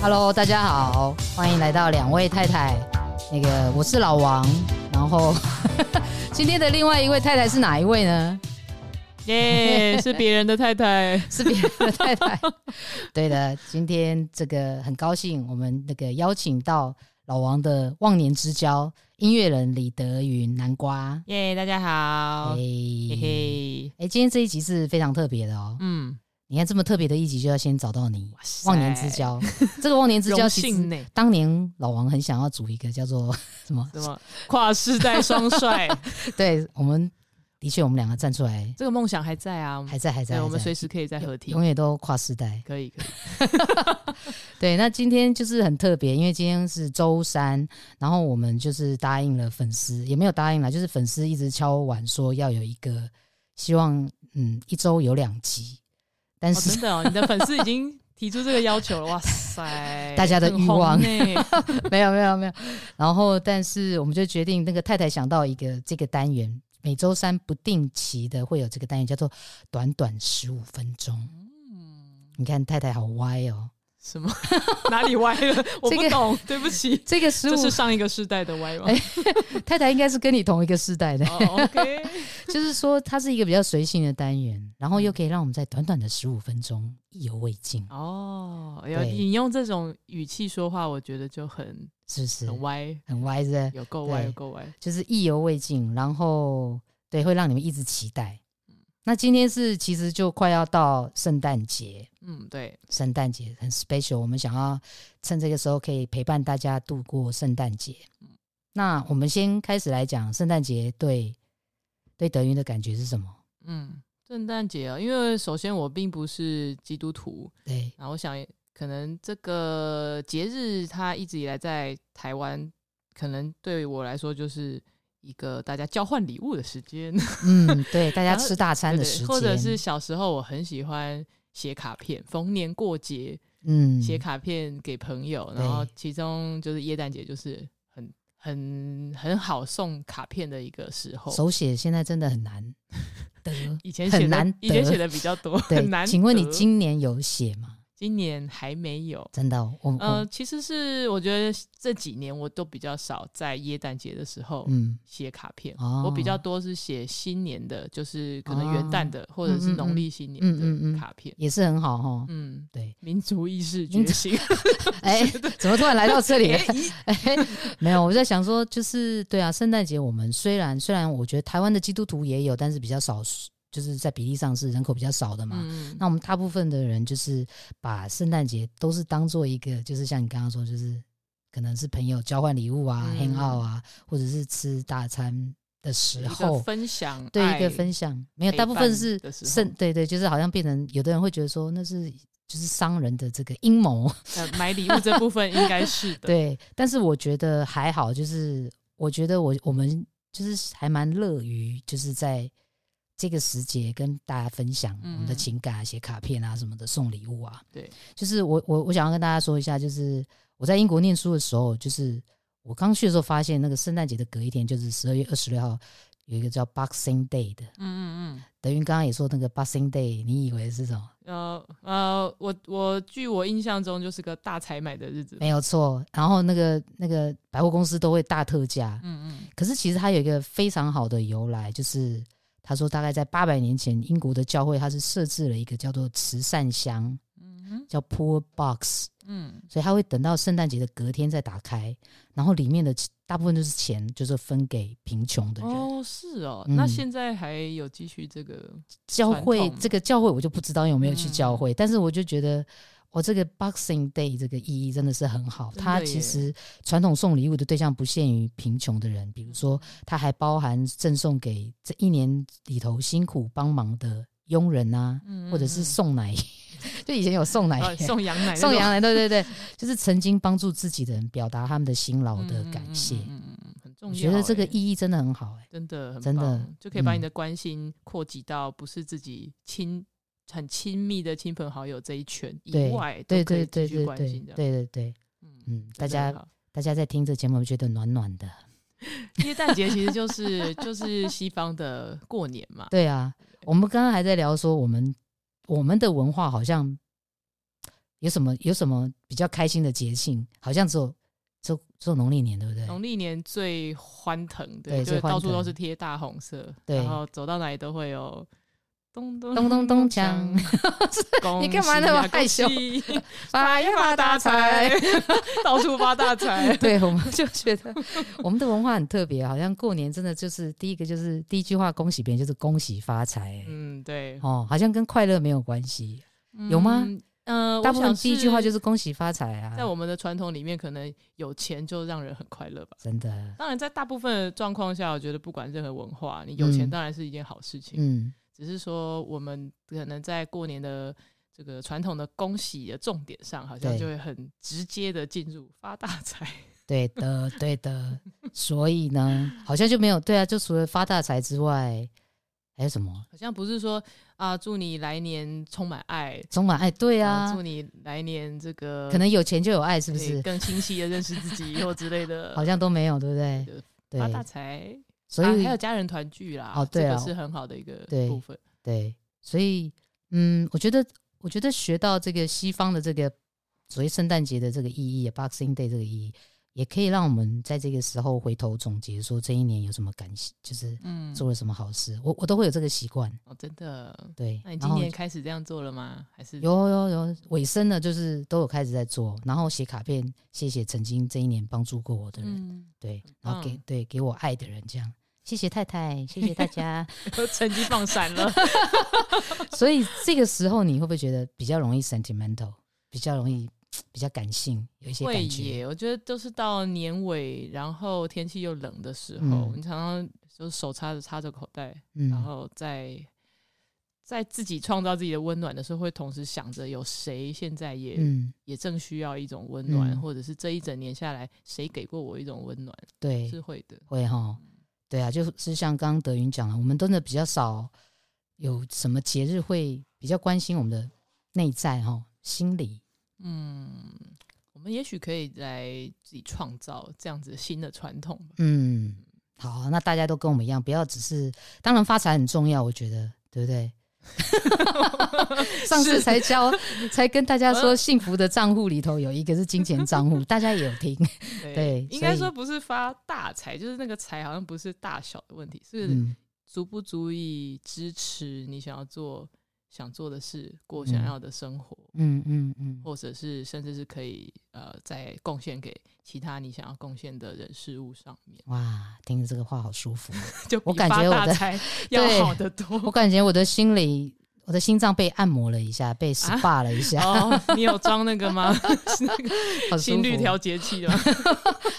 Hello，大家好，欢迎来到两位太太。那个我是老王，然后 今天的另外一位太太是哪一位呢？耶、是别人的太太，是别人的太太。对的，今天这个很高兴，我们那个邀请到老王的忘年之交音乐人李德云南瓜。耶，大家好，嘿嘿，哎，今天这一集是非常特别的哦。嗯。你看这么特别的一集，就要先找到你忘年之交。这个忘年之交，其实当年老王很想要组一个叫做 什么？什么？跨世代双帅。对，我们的确，我们两个站出来，这个梦想还在啊，还在，还在，我们随时可以再合体，永远都跨世代，可以，可以。对，那今天就是很特别，因为今天是周三，然后我们就是答应了粉丝，也没有答应啦，就是粉丝一直敲碗说要有一个，希望嗯一周有两集。但是、哦、真的哦，你的粉丝已经提出这个要求了，哇塞！大家的欲望 没有没有没有。然后，但是我们就决定，那个太太想到一个这个单元，每周三不定期的会有这个单元，叫做“短短十五分钟”。嗯，你看太太好歪哦。什么？哪里歪了？我不懂，这个、对不起。这个15，这是上一个世代的歪吗？欸、太太应该是跟你同一个世代的。Oh, OK，就是说它是一个比较随性的单元，然后又可以让我们在短短的十五分钟意犹未尽。哦，要引用这种语气说话，我觉得就很是不是很歪，很歪是，是？有够歪，有够歪，就是意犹未尽，然后对，会让你们一直期待。那今天是其实就快要到圣诞节，嗯，对，圣诞节很 special，我们想要趁这个时候可以陪伴大家度过圣诞节。嗯，那我们先开始来讲圣诞节对对德云的感觉是什么？嗯，圣诞节啊，因为首先我并不是基督徒，对，然后我想可能这个节日它一直以来在台湾，可能对我来说就是。一个大家交换礼物的时间，嗯，对，大家吃大餐的时间，或者是小时候我很喜欢写卡片，逢年过节，嗯，写卡片给朋友，然后其中就是耶诞节，就是很很很好送卡片的一个时候。手写现在真的很难 得，以前写的很难，以前写的比较多，对，很难。请问你今年有写吗？今年还没有，真的。我呃，其实是我觉得这几年我都比较少在耶诞节的时候，嗯，写卡片。哦。我比较多是写新年的，就是可能元旦的，或者是农历新年的卡片，也是很好哈。嗯，对，民族意识觉醒。哎，怎么突然来到这里？哎，没有，我在想说，就是对啊，圣诞节我们虽然虽然我觉得台湾的基督徒也有，但是比较少。就是在比例上是人口比较少的嘛，嗯、那我们大部分的人就是把圣诞节都是当做一个，就是像你刚刚说，就是可能是朋友交换礼物啊、嗯、hang out 啊，或者是吃大餐的时候分享，对一个分享，没有大部分是圣，对对，就是好像变成有的人会觉得说那是就是商人的这个阴谋，买礼物这部分应该是的，对，但是我觉得还好，就是我觉得我我们就是还蛮乐于就是在。这个时节跟大家分享我们的情感啊，写卡片啊什么的，送礼物啊。对，就是我我我想要跟大家说一下，就是我在英国念书的时候，就是我刚去的时候发现，那个圣诞节的隔一天，就是十二月二十六号，有一个叫 Boxing Day 的。嗯嗯嗯。德云刚刚也说那个 Boxing Day，你以为是什么？呃呃，我我据我印象中就是个大采买的日子。没有错。然后那个那个百货公司都会大特价。嗯嗯。可是其实它有一个非常好的由来，就是。他说，大概在八百年前，英国的教会他是设置了一个叫做慈善箱，嗯，叫 Poor Box，嗯，所以他会等到圣诞节的隔天再打开，然后里面的大部分都是钱，就是分给贫穷的人。哦，是哦，嗯，那现在还有继续这个教会？这个教会我就不知道有没有去教会，嗯，但是我就觉得。我、哦、这个 Boxing Day 这个意义真的是很好。它其实传统送礼物的对象不限于贫穷的人，比如说，它还包含赠送给这一年里头辛苦帮忙的佣人啊，嗯嗯嗯，或者是送奶，就以前有送奶、送羊奶、送羊奶，对对对，就是曾经帮助自己的人，表达他们的辛劳的感谢。嗯嗯嗯，很重要。我觉得这个意义真的很好，哎，真的很真的就可以把你的关心扩及到不是自己亲。很亲密的亲朋好友这一圈以外，对对对对对对对对，嗯嗯，大家大家在听这节目，觉得暖暖的。耶诞节其实就是就是西方的过年嘛。对啊，我们刚刚还在聊说，我们我们的文化好像有什么有什么比较开心的节庆？好像只有只有只有农历年，对不对？农历年最欢腾的，对，就到处都是贴大红色，对，然后走到哪里都会有。咚咚咚咚锵！你干嘛那么害羞？发呀发大财，到处发大财。对，我们就觉得我们的文化很特别，好像过年真的就是第一个就是第一句话恭喜别人就是恭喜发财。嗯，对。哦，好像跟快乐没有关系，有吗？嗯，大部分第一句话就是恭喜发财啊。在我们的传统里面，可能有钱就让人很快乐吧。真的。当然，在大部分的状况下，我觉得不管任何文化，你有钱当然是一件好事情。嗯。只是说，我们可能在过年的这个传统的恭喜的重点上，好像就会很直接的进入发大财。对的，对的。所以呢，好像就没有对啊，就除了发大财之外，还有什么？好像不是说啊，祝你来年充满爱，充满爱。对啊，啊，祝你来年这个可能有钱就有爱，是不是？更清晰的认识自己，或之类的，好像都没有，对不对？对，发大财。所以、啊、还有家人团聚啦，哦，对啊，这个是很好的一个部分。对，对，所以嗯，我觉得我觉得学到这个西方的这个所谓圣诞节的这个意义，Boxing Day 这个意义，也可以让我们在这个时候回头总结，说这一年有什么感谢，就是嗯，做了什么好事。嗯、我我都会有这个习惯哦，真的。对，那你今年开始这样做了吗？还是有有有尾声了，就是都有开始在做，然后写卡片，谢谢曾经这一年帮助过我的人，嗯、对，然后给、嗯、对给我爱的人这样。谢谢太太，谢谢大家，都成绩放闪了。所以这个时候你会不会觉得比较容易 sentimental，比较容易比较感性，有一些感觉？我觉得都是到年尾，然后天气又冷的时候，嗯、你常常就手插着插着口袋，嗯、然后在在自己创造自己的温暖的时候，会同时想着有谁现在也、嗯、也正需要一种温暖，嗯、或者是这一整年下来谁给过我一种温暖？对，是会的，会哈。对啊，就是像刚刚德云讲了，我们真的比较少有什么节日会比较关心我们的内在哈、心理。嗯，我们也许可以来自己创造这样子新的传统。嗯，好，那大家都跟我们一样，不要只是，当然发财很重要，我觉得，对不对？上次才教，才跟大家说，幸福的账户里头有一个是金钱账户，大家也有听。对，对应该说不是发大财，就是那个财好像不是大小的问题，是足不足以支持你想要做想做的事，过想要的生活。嗯嗯嗯，或者是甚至是可以呃，再贡献给其他你想要贡献的人事物上面。哇，听着这个话好舒服，就我感觉我的 要好得多。我感觉我的心里，我的心脏被按摩了一下，被 SPA 了一下。啊哦、你有装那个吗？那个心率调节器吗？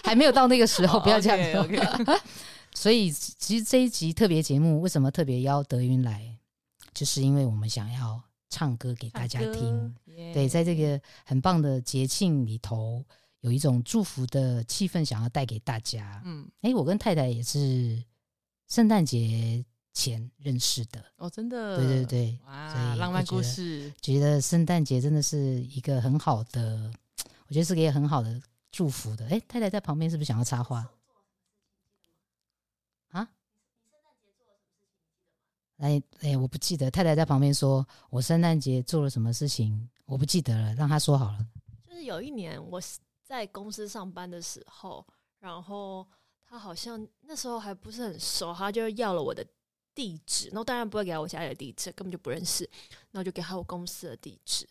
还没有到那个时候，不要这样说。Okay, okay 所以，其实这一集特别节目为什么特别邀德云来？就是因为我们想要唱歌给大家听，对，在这个很棒的节庆里头，有一种祝福的气氛，想要带给大家。嗯，哎，我跟太太也是圣诞节前认识的哦，真的，对对对，哇，浪漫故事，觉得圣诞节真的是一个很好的，我觉得是个很好的祝福的。哎，太太在旁边是不是想要插话？哎哎，我不记得。太太在旁边说：“我圣诞节做了什么事情？我不记得了，让她说好了。”就是有一年我在公司上班的时候，然后他好像那时候还不是很熟，他就要了我的地址。然后当然不会给他我家里的地址，根本就不认识。然后就给他我公司的地址。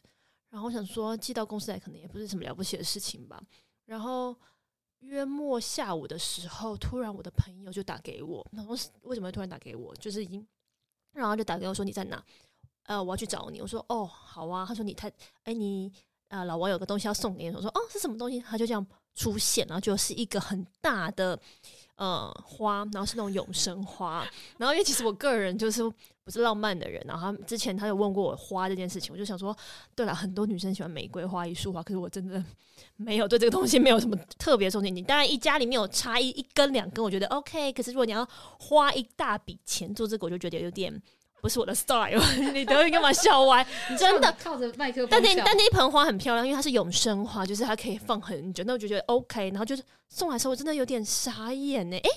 然后我想说寄到公司来，可能也不是什么了不起的事情吧。然后约末下午的时候，突然我的朋友就打给我。然后为什么会突然打给我？就是已经。然后就打给我说，你在哪？呃，我要去找你。我说哦，好啊。他说你太哎，你呃老王有个东西要送给你。我说哦，是什么东西？他就这样出现，然后就是一个很大的呃花，然后是那种永生花。然后因为其实我个人就是不是浪漫的人，然后他之前他有问过我花这件事情，我就想说，对了，很多女生喜欢玫瑰花、一束花，可是我真的没有对这个东西没有什么特别憧憬。你当然一家里面有插一一根两根，我觉得 OK。可是如果你要花一大笔钱做这个，我就觉得有点。不是我的 style，你等会干嘛笑歪？真的靠着麦克风，但那但那一盆花很漂亮，因为它是永生花，就是它可以放很久。那我就觉得 OK，然后就是送来的时候，我真的有点傻眼呢。哎、欸，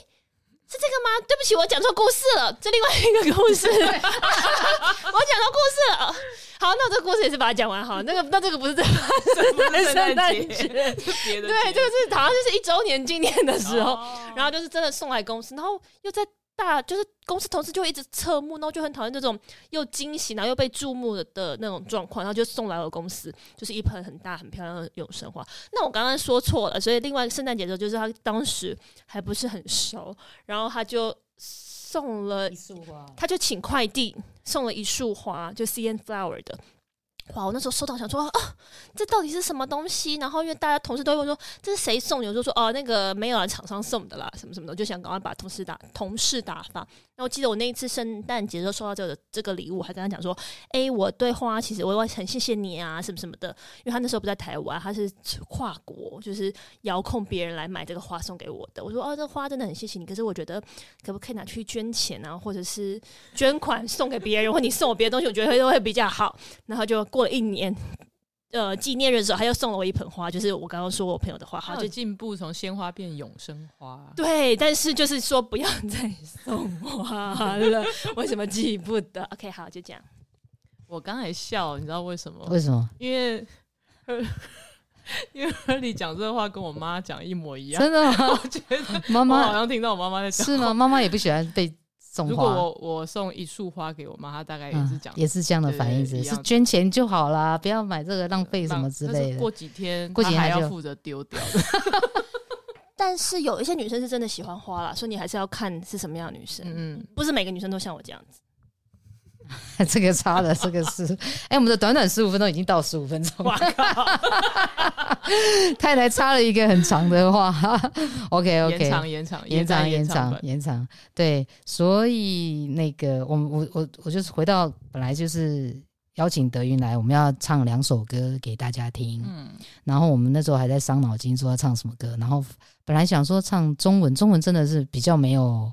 是这个吗？对不起，我讲错故事了，这另外一个故事，我讲错故事了。好，那那这个故事也是把它讲完好。那个，那这个不是在圣诞节，对，这个是好像就是一周年纪念的时候，然后就是真的送来公司，然后又在。大就是公司同事就会一直侧目，然后就很讨厌这种又惊喜然后又被注目的的那种状况，然后就送来了公司，就是一盆很大很漂亮的永生花。那我刚刚说错了，所以另外圣诞节的时候，就是他当时还不是很熟，然后他就送了一束花，他就请快递送了一束花，就 C N Flower 的。哇！我那时候收到，想说啊，这到底是什么东西？然后因为大家同事都会问说，这是谁送？有时候说哦，那个没有啊，厂商送的啦，什么什么的，就想赶快把同事打同事打发。然后我记得我那一次圣诞节的时候收到这个这个礼物，还跟他讲说，哎，我对花其实我很谢谢你啊，什么什么的。因为他那时候不在台湾，他是跨国，就是遥控别人来买这个花送给我的。我说哦，这花真的很谢谢你，可是我觉得可不可以拿去捐钱啊，或者是捐款送给别人，或你送我别的东西，我觉得会会比较好。然后就过。了一年，呃，纪念日的时候，他又送了我一盆花，就是我刚刚说我朋友的花，他就进步从鲜花变永生花。对，但是就是说不要再送花了，为什么记不得？OK，好，就这样。我刚才笑，你知道为什么？为什么？因为因为和你讲这个话跟我妈讲一模一样。真的吗？我觉得妈妈好像听到我妈妈在讲，是吗？妈妈也不喜欢被。如果我我送一束花给我妈，她大概也是讲、嗯，也是这样的反应，是捐钱就好啦，不要买这个浪费什么之类的。过几天，过几天还要负责丢掉的。但是有一些女生是真的喜欢花啦，所以你还是要看是什么样的女生。嗯，不是每个女生都像我这样子。这个差的，这个是哎、欸，我们的短短十五分钟已经到十五分钟。哇靠！太太插了一个很长的话。OK OK，延长延长延长延长延长。对，所以那个我我我我就是回到本来就是邀请德云来，我们要唱两首歌给大家听。嗯，然后我们那时候还在伤脑筋说要唱什么歌，然后本来想说唱中文，中文真的是比较没有。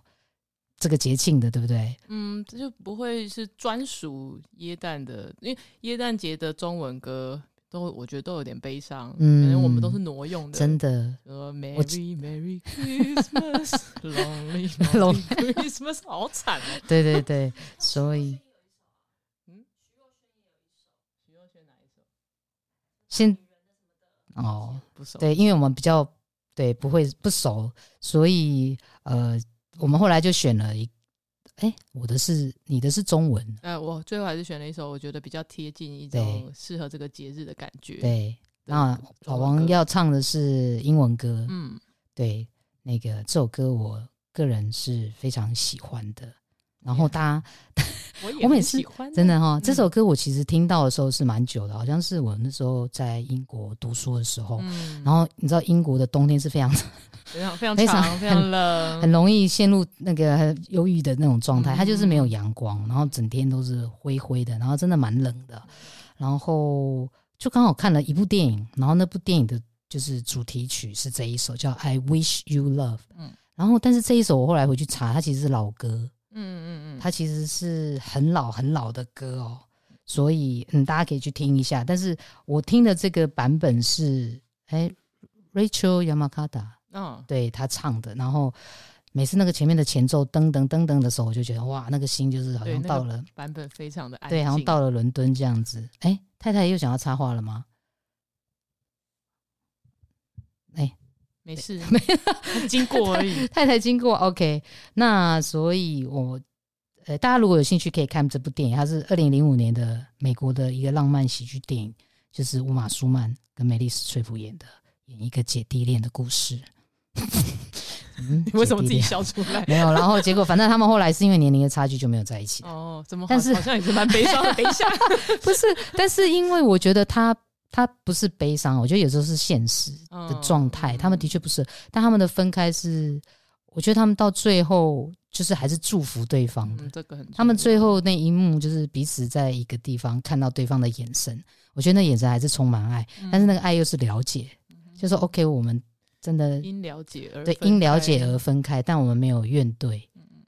这个节庆的，对不对？嗯，这就不会是专属耶诞的，因为耶诞节的中文歌都我觉得都有点悲伤，嗯，可能我们都是挪用的，真的。说 Merry Merry Christmas，Lonely Lonely Christmas，好惨哦。对对对，所以，嗯，徐若瑄哪一首？先哦，不熟。对，因为我们比较对不会不熟，所以呃。我们后来就选了一，哎，我的是你的是中文，呃，我最后还是选了一首我觉得比较贴近一种适合这个节日的感觉。对，那老王要唱的是英文歌，嗯，对，那个这首歌我个人是非常喜欢的。然后大家，我也很喜欢，真的哈、这首歌我其实听到的时候是蛮久的，好像是我那时候在英国读书的时候。嗯、然后你知道英国的冬天是非常 非常非常长，非常冷，很容易陷入那个很忧郁的那种状态。嗯、它就是没有阳光，然后整天都是灰灰的，然后真的蛮冷的。然后就刚好看了一部电影，然后那部电影的就是主题曲是这一首叫《I Wish You Love》。嗯，然后但是这一首我后来回去查，它其实是老歌。嗯嗯嗯，它其实是很老很老的歌哦，所以嗯，大家可以去听一下。但是我听的这个版本是哎，Rachel Yamakata，嗯，对他唱的。然后每次那个前面的前奏噔噔噔噔的时候，我就觉得哇，那个心就是好像到了、那个、版本非常的安，对，好像到了伦敦这样子。哎，太太又想要插话了吗？哎。没事，没 经过而已。太太经过，OK。那所以我，我呃，大家如果有兴趣，可以看这部电影。它是二零零五年的美国的一个浪漫喜剧电影，就是乌玛·舒曼跟梅丽史翠普演的，演一个姐弟恋的故事。嗯，你为什么自己笑出来？没有，然后结果反正他们后来是因为年龄的差距就没有在一起。哦，怎么？但是好像也是蛮悲伤的。等一下，不是，但是因为我觉得他。他不是悲伤，我觉得有时候是现实的状态。嗯、他们的确不是，但他们的分开是，我觉得他们到最后就是还是祝福对方的。嗯、这个很，他们最后那一幕就是彼此在一个地方看到对方的眼神，我觉得那眼神还是充满爱，嗯、但是那个爱又是了解，嗯、就是说 OK，我们真的因了解而对因了解而分开，但我们没有怨怼。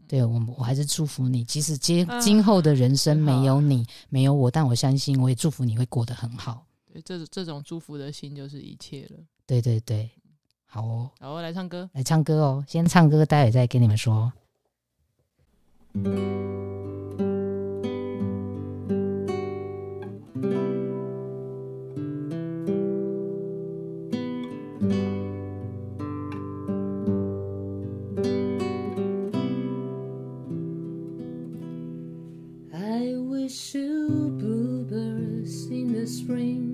对我，我还是祝福你，即使今今后的人生没有你，没有我，但我相信，我也祝福你会过得很好。对，这这种祝福的心就是一切了。对对对，好哦，好哦，来唱歌，来唱歌哦，先唱歌，待会再跟你们说。I wish you bluebirds in the spring.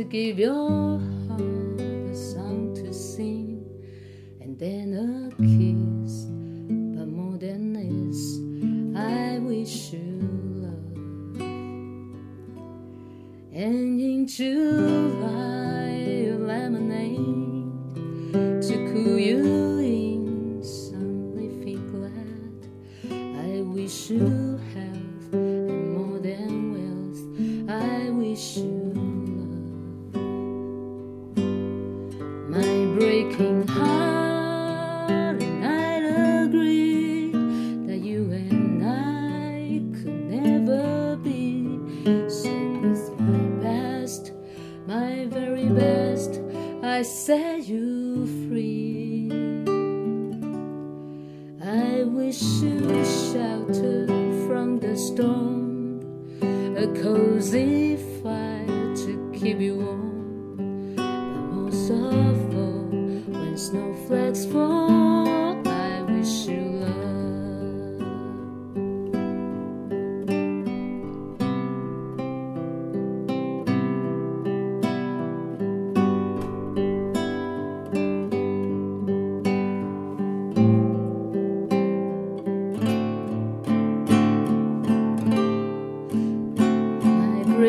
To give your heart a song to sing, and then a kiss. I said you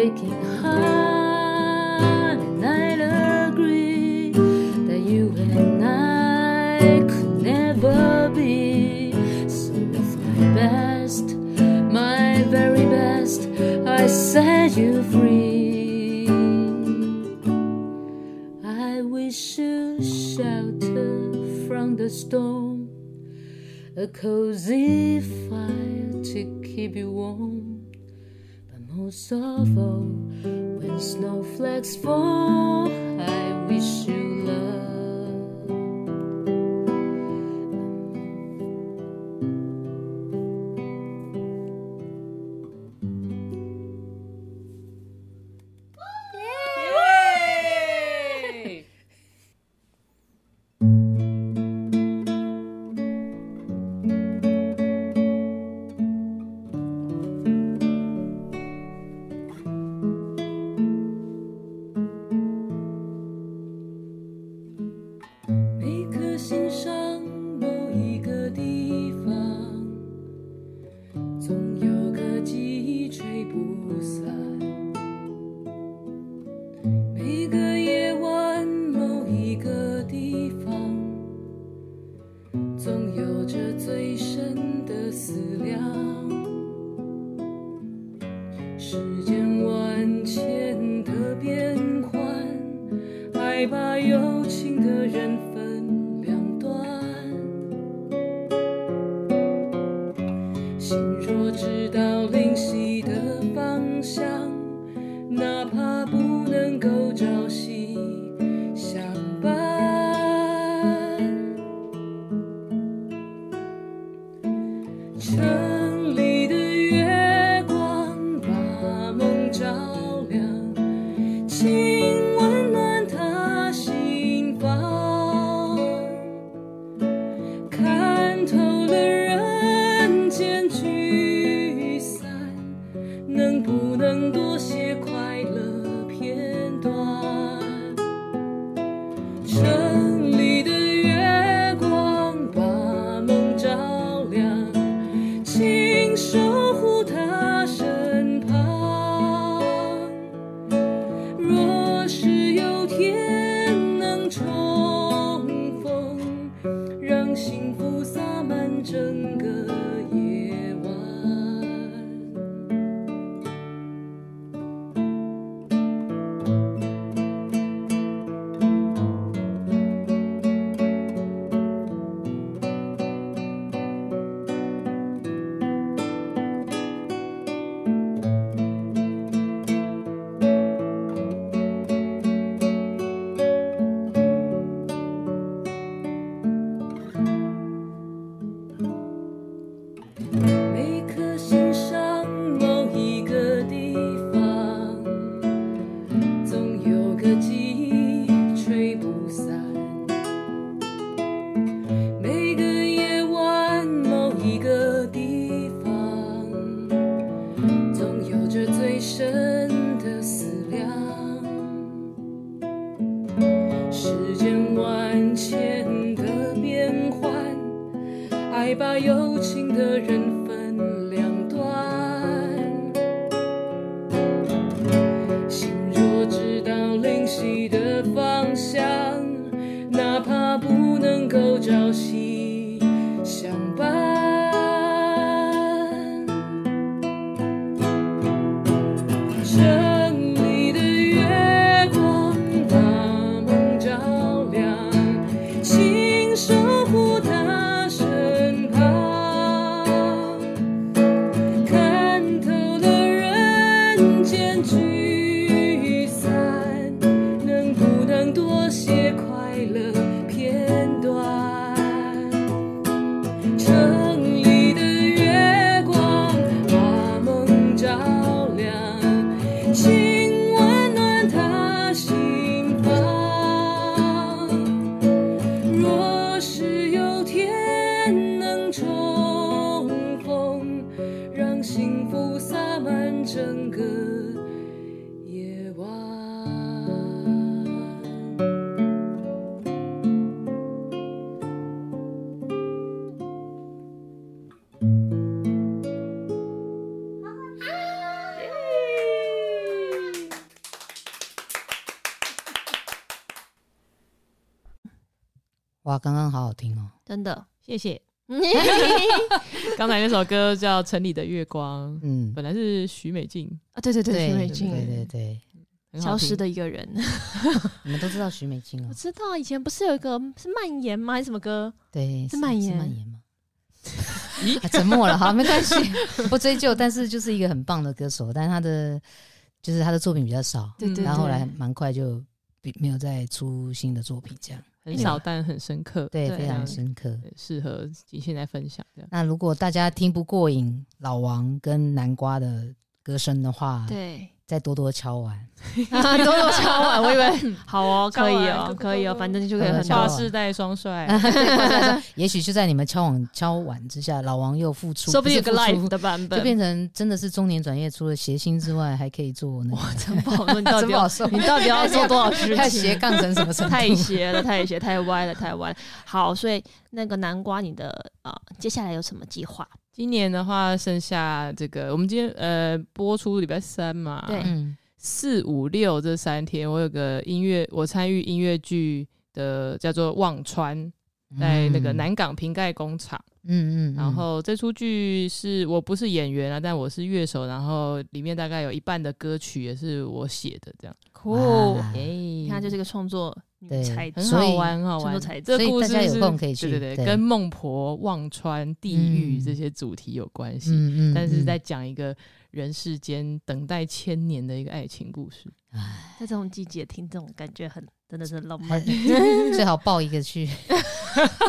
breaking heart, and I agree that you and I could never be. So with my best, my very best, I set you free. I wish you shelter from the storm, a cozy fire to keep you warm. All, when snowflakes fall, I wish you love. 世间万千的变幻爱把有情的人真的，谢谢。刚才那首歌叫《城里的月光》，嗯，本来是许美静啊，对对对，许美静，对对对，消失的一个人。你们都知道许美静哦？我知道，以前不是有一个是蔓延吗？还是什么歌？对，是蔓延，蔓延吗？咦，沉默了，好，没关系，不追究。但是就是一个很棒的歌手，但是他的就是他的作品比较少，对对，然后后来蛮快就没有再出新的作品，这样。很少，但很深刻，对，非常深刻，适合你现在分享。那如果大家听不过瘾，老王跟南瓜的歌声的话，对，再多多敲碗，多多敲碗。我以为 好哦，可以哦，可以哦，反正就可以很跨世代双帅。也许就在你们敲碗敲碗之下，老王又复出，说不定有个 live 的版本，就变成真的是中年转业，除了谐星之外，还可以做那哇，真不好说，你到底要你到底要做多少事情？太斜杠成什么程度？太斜了，太斜，太歪了，太歪了。好，所以那个南瓜，你的啊，接下来有什么计划？今年的话，剩下这个，我们今天呃播出礼拜三嘛，对，四五六这三天，我有个音乐，我参与音乐剧的，叫做《忘川》，在那个南港瓶盖工厂，嗯嗯，然后这出剧是我不是演员啊，但我是乐手，然后里面大概有一半的歌曲也是我写的，这样，酷，哎，你看，就是个创作。对，很好玩，很好玩。这个故事是，对对对，跟孟婆、忘川、地狱这些主题有关系。嗯嗯。但是在讲一个人世间等待千年的一个爱情故事。哎，在这种季节听这种感觉很，真的是浪漫。最好抱一个去，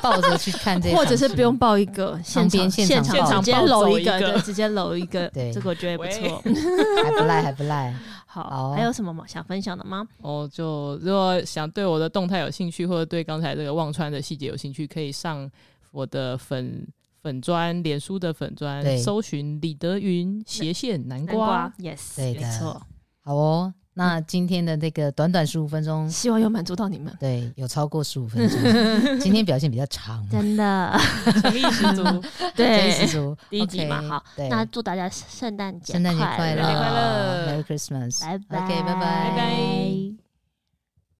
抱着去看这，或者是不用抱一个，现场现场直接搂一个，直接搂一个。对，这个我觉得不错，还不赖，还不赖。好，好还有什么吗？想分享的吗？哦，就如果想对我的动态有兴趣，或者对刚才这个忘川的细节有兴趣，可以上我的粉粉砖、脸书的粉砖，搜寻李德云斜线南瓜。南瓜 yes，对，没错。好哦。那今天的那个短短十五分钟，希望有满足到你们。对，有超过十五分钟。今天表现比较长，真的，诚意十足，对，诚意十足。第一集嘛，好，那祝大家圣诞节圣诞节快乐，快乐，Merry Christmas，拜拜，OK，拜拜，拜拜。